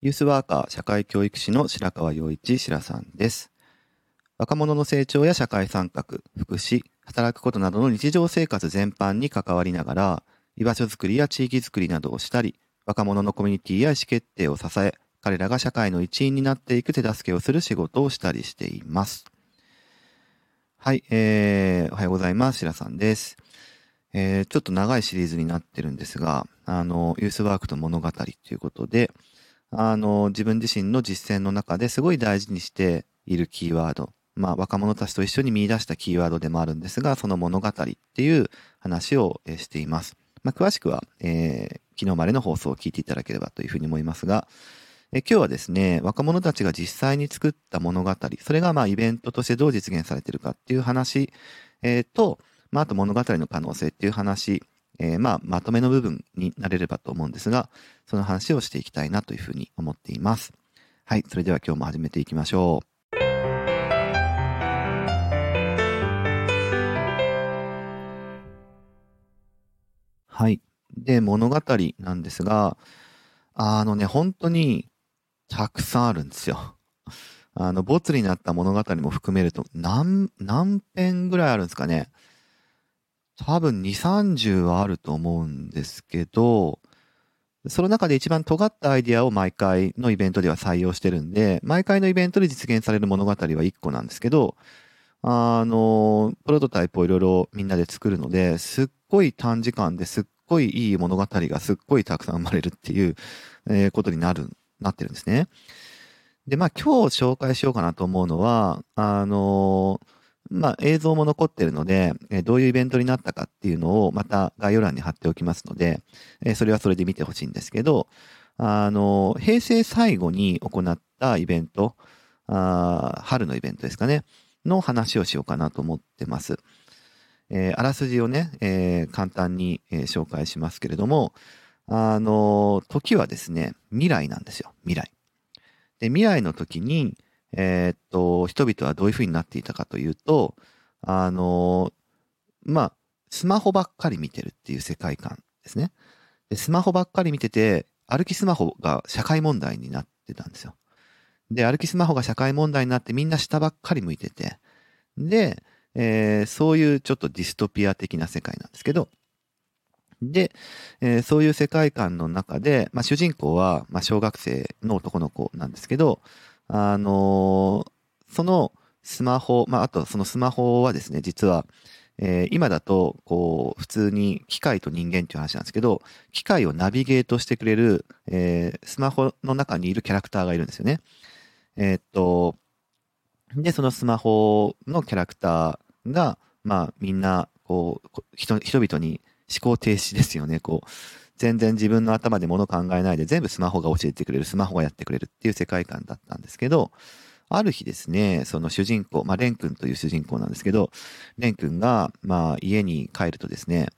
ユースワーカー社会教育士の白川陽一白さんです。若者の成長や社会参画、福祉、働くことなどの日常生活全般に関わりながら、居場所づくりや地域づくりなどをしたり、若者のコミュニティや意思決定を支え、彼らが社会の一員になっていく手助けをする仕事をしたりしています。はい、えー、おはようございます。白さんです。えー、ちょっと長いシリーズになってるんですが、あの、ユースワークと物語ということで、あの、自分自身の実践の中ですごい大事にしているキーワード、まあ、若者たちと一緒に見出したキーワードでもあるんですが、その物語っていう話をしています。まあ、詳しくは、えー、昨日までの放送を聞いていただければというふうに思いますが、え今日はですね、若者たちが実際に作った物語、それがまあイベントとしてどう実現されているかっていう話、えー、と、まあ、あと物語の可能性っていう話、えー、まあ、まとめの部分になれればと思うんですが、その話をしていきたいなというふうに思っています。はい、それでは今日も始めていきましょう。はい。で、物語なんですが、あのね、本当にたくさんあるんですよ。あの、ボツになった物語も含めると、何、何編ぐらいあるんですかね。多分2、30はあると思うんですけど、その中で一番尖ったアイディアを毎回のイベントでは採用してるんで、毎回のイベントで実現される物語は1個なんですけど、あの、プロトタイプをいろいろみんなで作るので、すっごい短時間ですっごいいい物語がすっごいたくさん生まれるっていう、ことになる、なってるんですね。で、まあ今日紹介しようかなと思うのは、あのまあ、映像も残ってるので、えどういうイベントになったかっていうのをまた概要欄に貼っておきますので、えそれはそれで見てほしいんですけど、あの、平成最後に行ったイベント、あ春のイベントですかね、の話をしようかなと思ってます。えー、あらすじをね、えー、簡単に、えー、紹介しますけれども、あの、時はですね、未来なんですよ、未来。で、未来の時に、えー、っと、人々はどういうふうになっていたかというと、あの、まあ、スマホばっかり見てるっていう世界観ですね。でスマホばっかり見てて、歩きスマホが社会問題になってたんですよ。で、歩きスマホが社会問題になってみんな下ばっかり向いてて、で、えー、そういうちょっとディストピア的な世界なんですけど、で、えー、そういう世界観の中で、まあ、主人公は、まあ、小学生の男の子なんですけど、あのー、そのスマホ、まあ、あとそのスマホはですね、実は、えー、今だと、こう、普通に機械と人間っていう話なんですけど、機械をナビゲートしてくれる、えー、スマホの中にいるキャラクターがいるんですよね。えー、っと、で、そのスマホのキャラクターが、まあ、みんな、こう、人、々に思考停止ですよね。こう、全然自分の頭で物考えないで全部スマホが教えてくれる、スマホがやってくれるっていう世界観だったんですけど、ある日ですね、その主人公、まあ、レン君という主人公なんですけど、レン君が、まあ、家に帰るとですね、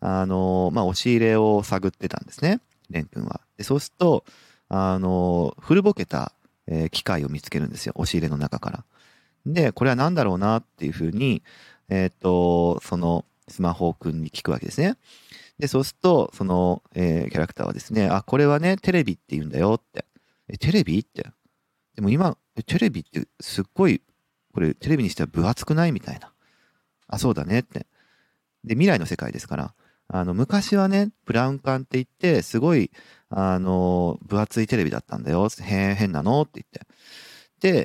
あの、まあ、押し入れを探ってたんですね、レン君は。で、そうすると、あの、古ぼけた、えー、機械を見つけるんですよ、押し入れの中から。で、これは何だろうなっていうふうに、えっ、と、そのスマホ君に聞くわけですね。で、そうすると、その、えー、キャラクターはですね、あ、これはね、テレビって言うんだよって。え、テレビって？でも今、テレビってすっごい、これテレビにしては分厚くないみたいな。あ、そうだねって。で、未来の世界ですから、あの、昔はね、ブラウン管って言って、すごい、あの、分厚いテレビだったんだよ。変、変なのって言って。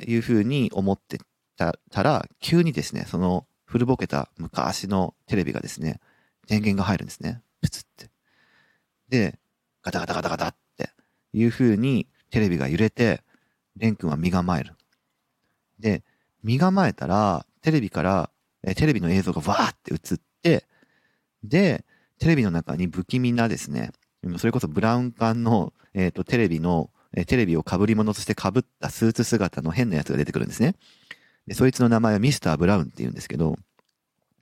っていうふうに思ってたら、急にですね、その古ぼけた昔のテレビがですね、電源が入るんですね。プツって。で、ガタガタガタガタっていう風にテレビが揺れて、レン君は身構える。で、身構えたら、テレビから、えテレビの映像がわーって映って、で、テレビの中に不気味なですね、それこそブラウン管の、えっ、ー、と、テレビの、えテレビを被り物として被ったスーツ姿の変なやつが出てくるんですね。で、そいつの名前はミスター・ブラウンって言うんですけど、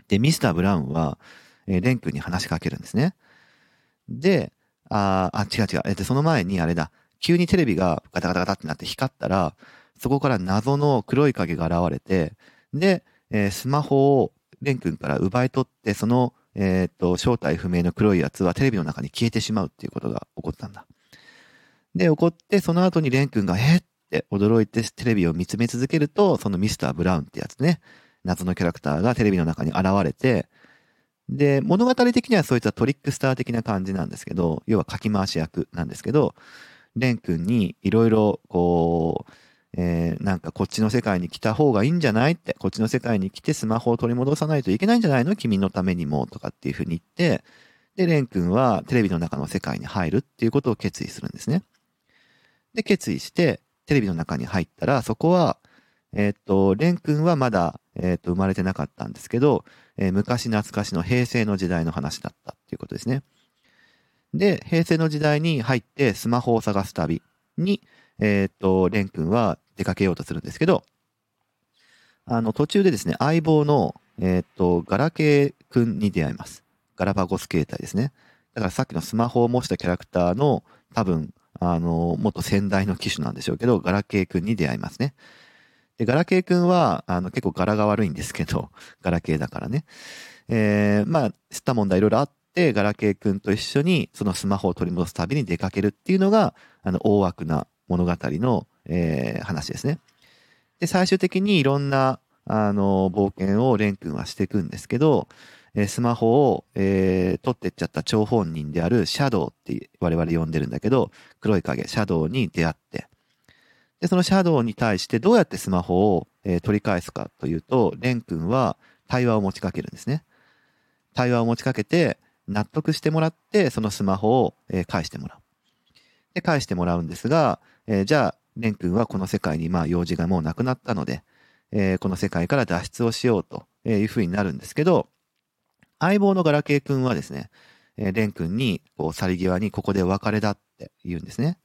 で、ミスター・ブラウンは、えー、レン君に話しかけるんですね。で、ああ、違う違う。えっと、その前にあれだ。急にテレビがガタガタガタってなって光ったら、そこから謎の黒い影が現れて、で、えー、スマホをレン君から奪い取って、その、えっ、と、正体不明の黒いやつはテレビの中に消えてしまうっていうことが起こったんだ。で、怒って、その後にレン君が、えって驚いてテレビを見つめ続けると、そのミスター・ブラウンってやつね、謎のキャラクターがテレビの中に現れて、で、物語的にはそいったトリックスター的な感じなんですけど、要はかき回し役なんですけど、レン君にいろいろこう、えー、なんかこっちの世界に来た方がいいんじゃないって、こっちの世界に来てスマホを取り戻さないといけないんじゃないの？君のためにもとかっていうふうに言って、で、レン君はテレビの中の世界に入るっていうことを決意するんですね。で、決意して、テレビの中に入ったら、そこは、え、っと、レン君はまだ、え、っと、生まれてなかったんですけど、えー、昔懐かしの平成の時代の話だったっていうことですね。で、平成の時代に入ってスマホを探す旅に、えっと、レン君は出かけようとするんですけど、あの、途中でですね、相棒の、えっと、ガラケー君に出会います。ガラパゴス携帯ですね。だからさっきのスマホを模したキャラクターの多分、あの、もっと先代の機種なんでしょうけど、ガラケー君に出会いますね。で、ガラケー君は、あの、結構柄が悪いんですけど、ガラケーだからね。えー、まあ、吸った問題いろいろあって、ガラケー君と一緒に、そのスマホを取り戻す旅に出かけるっていうのが、あの、大枠な物語の、えー、話ですね。で、最終的にいろんな、あの、冒険をレン君はしていくんですけど、えスマホを、えー、取ってっちゃった張本人であるシャドウって我々呼んでるんだけど、黒い影、シャドウに出会って、で、そのシャドウに対してどうやってスマホを、えー、取り返すかというと、レン君は対話を持ちかけるんですね。対話を持ちかけて、納得してもらって、そのスマホを、えー、返してもらう。で、返してもらうんですが、えー、じゃあ、レン君はこの世界にまあ用事がもうなくなったので、えー、この世界から脱出をしようというふうになるんですけど、相棒のガラケー君はですね、えー、レン君に、こう、去り際にここでお別れだって言うんですね。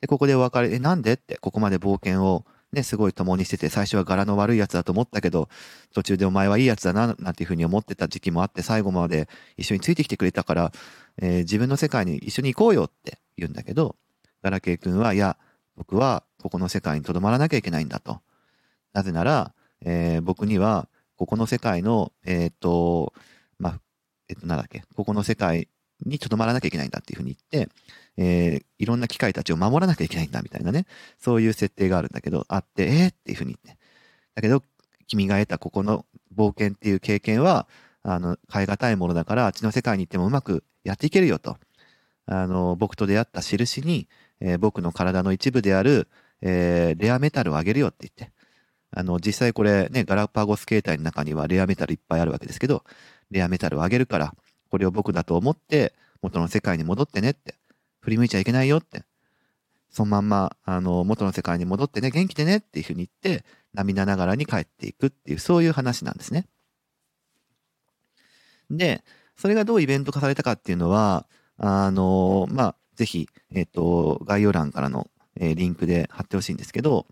で、ここでお別れ、え、なんで？って、ここまで冒険をね、すごい共にしてて、最初は柄の悪い奴だと思ったけど、途中でお前はいい奴だな、なんていうふうに思ってた時期もあって、最後まで一緒についてきてくれたから、えー、自分の世界に一緒に行こうよって言うんだけど、ガラケー君は、いや、僕はここの世界に留まらなきゃいけないんだと。なぜなら、えー、僕には、ここの世界の、えっ、と、まあ、えっ、と、なんだっけ、ここの世界に留まらなきゃいけないんだっていうふうに言って、えー、いろんな機械たちを守らなきゃいけないんだみたいなね、そういう設定があるんだけど、あって、えー、っていうふうに言って。だけど、君が得たここの冒険っていう経験は、あの、変え難いものだから、あっちの世界に行ってもうまくやっていけるよと。あの、僕と出会った印に、えー、僕の体の一部である、えー、レアメタルをあげるよって言って。あの、実際これね、ガラパゴス形態の中にはレアメタルいっぱいあるわけですけど、レアメタルをあげるから、これを僕だと思って、元の世界に戻ってねって。振り向いちゃいけないよって。そのまんま、あの、元の世界に戻ってね、元気でねっていうふうに言って、涙ながらに帰っていくっていう、そういう話なんですね。で、それがどうイベント化されたかっていうのは、あの、まあ、ぜひ、えっ、ー、と、概要欄からの、えー、リンクで貼ってほしいんですけど、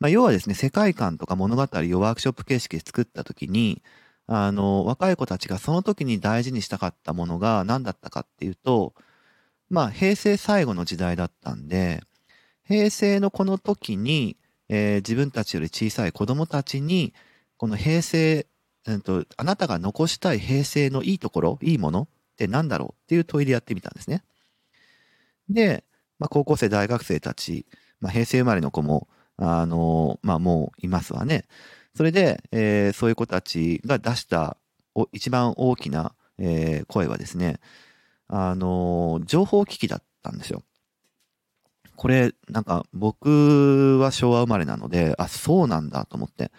まあ、要はですね、世界観とか物語をワークショップ形式で作った時に、あの、若い子たちがその時に大事にしたかったものが何だったかっていうと、まあ、平成最後の時代だったんで、平成のこの時に、えー、自分たちより小さい子供たちに、この平成、うんと、あなたが残したい平成のいいところ、いいものって何だろうっていう問いでやってみたんですね。で、まあ、高校生、大学生たち、まあ、平成生まれの子も、あの、まあ、もういますわね。それで、えー、そういう子たちが出した一番大きな、えー、声はですね、あの、情報機器だったんですよ。これ、なんか僕は昭和生まれなので、あ、そうなんだと思って。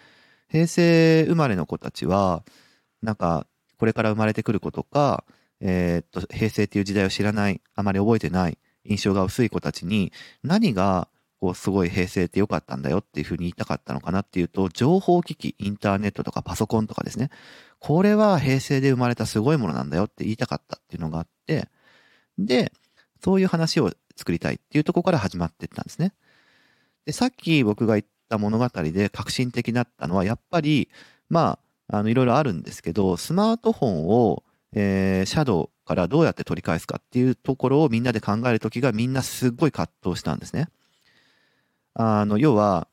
平成生まれの子たちは、なんか、これから生まれてくる子とか、えー、っと、平成っていう時代を知らない、あまり覚えてない、印象が薄い子たちに、何が、こう、すごい平成って良かったんだよっていうふうに言いたかったのかなっていうと、情報機器、インターネットとかパソコンとかですね。これは平成で生まれたすごいものなんだよって言いたかったっていうのがあって、で、そういう話を作りたいっていうところから始まっていったんですね。で、さっき僕が言った物語で革新的だったのは、やっぱり、まあ、あの、いろいろあるんですけど、スマートフォンを、えー、シャドウからどうやって取り返すかっていうところをみんなで考えるときがみんなすっごい葛藤したんですね。あの、要は、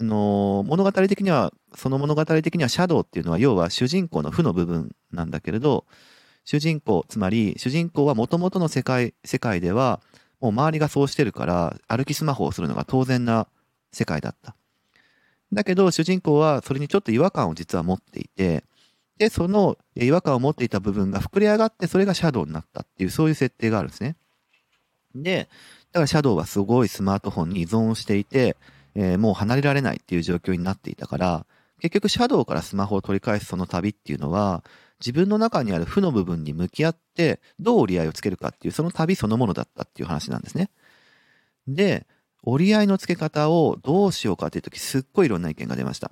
あの、物語的には、その物語的にはシャドウっていうのは要は主人公の負の部分なんだけれど、主人公、つまり主人公は元々の世界、世界では、もう周りがそうしてるから歩きスマホをするのが当然な世界だった。だけど主人公はそれにちょっと違和感を実は持っていて、で、その違和感を持っていた部分が膨れ上がってそれがシャドウになったっていうそういう設定があるんですね。で、だからシャドウはすごいスマートフォンに依存していて、えー、もう離れられないっていう状況になっていたから、結局シャドウからスマホを取り返すその旅っていうのは、自分の中にある負の部分に向き合ってどう折り合いをつけるかっていうその旅そのものだったっていう話なんですね。で、折り合いのつけ方をどうしようかっていう時すっごいいろんな意見が出ました。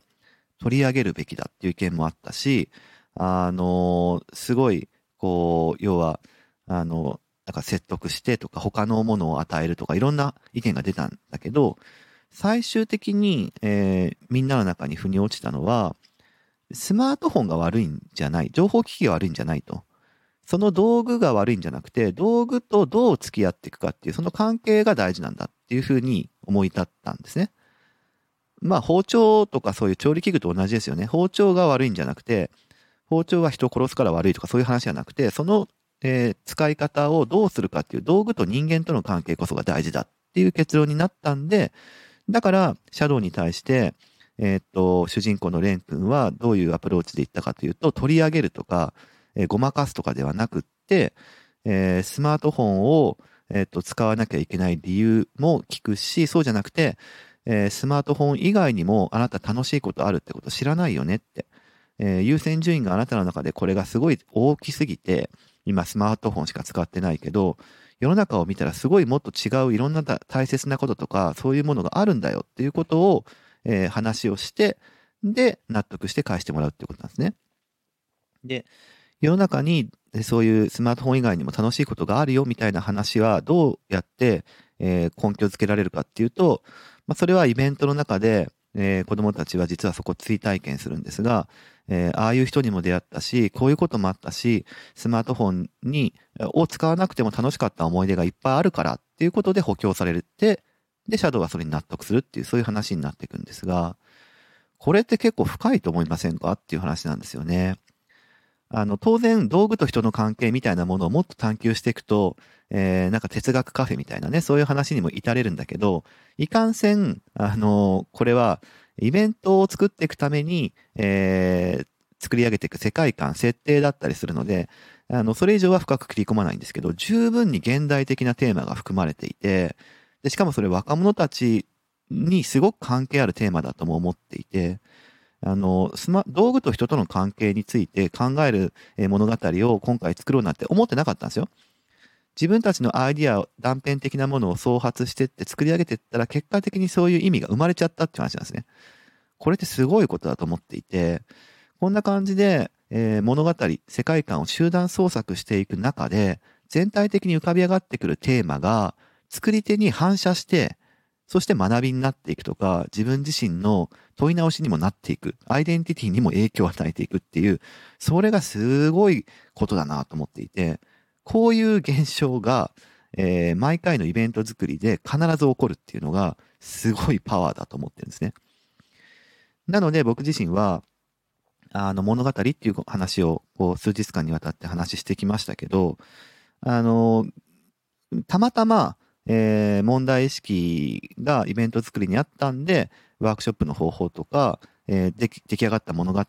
取り上げるべきだっていう意見もあったし、あのすごい、こう、要は、あの、なんか説得してとか他のものを与えるとかいろんな意見が出たんだけど、最終的に、えー、みんなの中に腑に落ちたのは、スマートフォンが悪いんじゃない、情報機器が悪いんじゃないと。その道具が悪いんじゃなくて、道具とどう付き合っていくかっていう、その関係が大事なんだっていうふうに思い立ったんですね。まあ包丁とかそういう調理器具と同じですよね。包丁が悪いんじゃなくて、包丁は人を殺すから悪いとかそういう話じゃなくて、その、えー、使い方をどうするかっていう道具と人間との関係こそが大事だっていう結論になったんで、だから、シャドウに対して、えー、っと、主人公のレン君はどういうアプローチでいったかというと、取り上げるとか、えー、ごまかすとかではなくって、えー、スマートフォンを、えっと、使わなきゃいけない理由も聞くし、そうじゃなくて、えスマートフォン以外にもあなた楽しいことあるってこと知らないよねって。え優先順位があなたの中でこれがすごい大きすぎて、今スマートフォンしか使ってないけど、世の中を見たらすごいもっと違ういろんな大切なこととか、そういうものがあるんだよっていうことを、えー、話をして、で、納得して返してもらうっていうことなんですね。で、世の中にそういうスマートフォン以外にも楽しいことがあるよみたいな話はどうやって、えー、根拠づけられるかっていうと、まあ、それはイベントの中で、えー、子供たちは実はそこ追体験するんですが、えー、ああいう人にも出会ったし、こういうこともあったし、スマートフォンに、を使わなくても楽しかった思い出がいっぱいあるからっていうことで補強されて、で、シャドウがそれに納得するっていう、そういう話になっていくんですが、これって結構深いと思いませんかっていう話なんですよね。あの、当然、道具と人の関係みたいなものをもっと探求していくと、えー、なんか哲学カフェみたいなね、そういう話にも至れるんだけど、いかんせん、あの、これは、イベントを作っていくために、えー、作り上げていく世界観、設定だったりするので、あの、それ以上は深く切り込まないんですけど、十分に現代的なテーマが含まれていて、で、しかもそれ若者たちにすごく関係あるテーマだとも思っていて、あの、スマ、道具と人との関係について考える物語を今回作ろうなんて思ってなかったんですよ。自分たちのアイディア、断片的なものを創発してって作り上げていったら結果的にそういう意味が生まれちゃったって話なんですね。これってすごいことだと思っていて、こんな感じで、えー、物語、世界観を集団創作していく中で、全体的に浮かび上がってくるテーマが、作り手に反射して、そして学びになっていくとか、自分自身の問い直しにもなっていく、アイデンティティにも影響を与えていくっていう、それがすごいことだなと思っていて、こういう現象が、えー、毎回のイベント作りで必ず起こるっていうのが、すごいパワーだと思ってるんですね。なので僕自身は、あの物語っていう話をこう数日間にわたって話してきましたけど、あの、たまたま、えー、問題意識がイベント作りにあったんで、ワークショップの方法とか、えー、出来上がった物語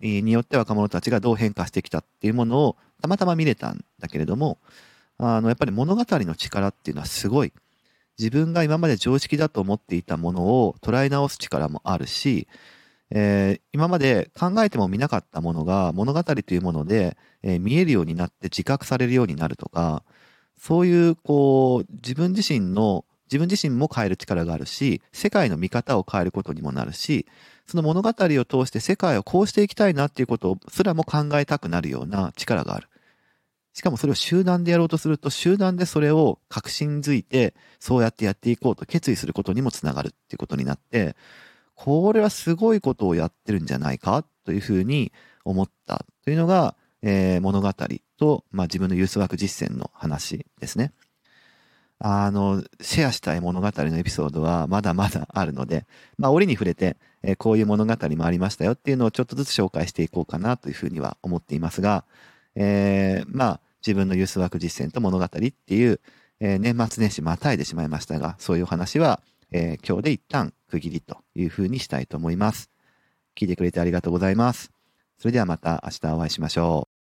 によって若者たちがどう変化してきたっていうものをたまたま見れたんだけれども、あの、やっぱり物語の力っていうのはすごい。自分が今まで常識だと思っていたものを捉え直す力もあるし、えー、今まで考えてもみなかったものが物語というもので、えー、見えるようになって自覚されるようになるとか、そういう、こう、自分自身の、自分自身も変える力があるし、世界の見方を変えることにもなるし、その物語を通して世界をこうしていきたいなっていうことすらも考えたくなるような力がある。しかもそれを集団でやろうとすると、集団でそれを確信づいて、そうやってやっていこうと決意することにもつながるっていうことになって、これはすごいことをやってるんじゃないかというふうに思ったというのが、えー、物語と、まあ、自分のユースワーク実践の話ですね。あの、シェアしたい物語のエピソードはまだまだあるので、まあ、折に触れて、え、こういう物語もありましたよっていうのをちょっとずつ紹介していこうかなというふうには思っていますが、えー、まあ、自分のユースワーク実践と物語っていう、えー年末年始またいでしまいましたが、そういうお話は、えー今日で一旦区切りというふうにしたいと思います。聞いてくれてありがとうございます。それではまた明日お会いしましょう。